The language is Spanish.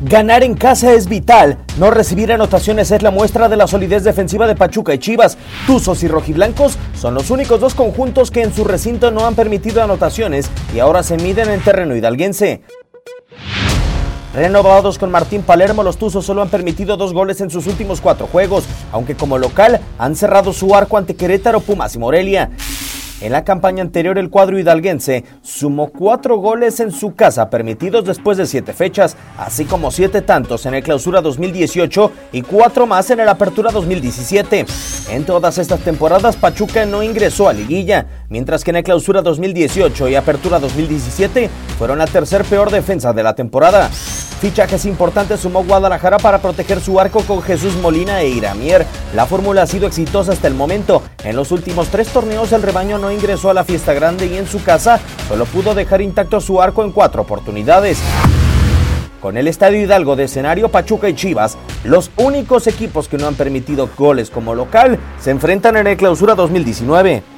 Ganar en casa es vital. No recibir anotaciones es la muestra de la solidez defensiva de Pachuca y Chivas. Tuzos y rojiblancos son los únicos dos conjuntos que en su recinto no han permitido anotaciones y ahora se miden en terreno hidalguense. Renovados con Martín Palermo, los Tuzos solo han permitido dos goles en sus últimos cuatro juegos, aunque como local han cerrado su arco ante Querétaro, Pumas y Morelia. En la campaña anterior, el cuadro hidalguense sumó cuatro goles en su casa permitidos después de siete fechas, así como siete tantos en el clausura 2018 y cuatro más en el apertura 2017. En todas estas temporadas, Pachuca no ingresó a liguilla, mientras que en el clausura 2018 y apertura 2017 fueron la tercer peor defensa de la temporada. Fichajes importantes sumó Guadalajara para proteger su arco con Jesús Molina e Iramier. La fórmula ha sido exitosa hasta el momento. En los últimos tres torneos el rebaño no ingresó a la fiesta grande y en su casa solo pudo dejar intacto su arco en cuatro oportunidades. Con el Estadio Hidalgo de escenario Pachuca y Chivas, los únicos equipos que no han permitido goles como local se enfrentan en el clausura 2019.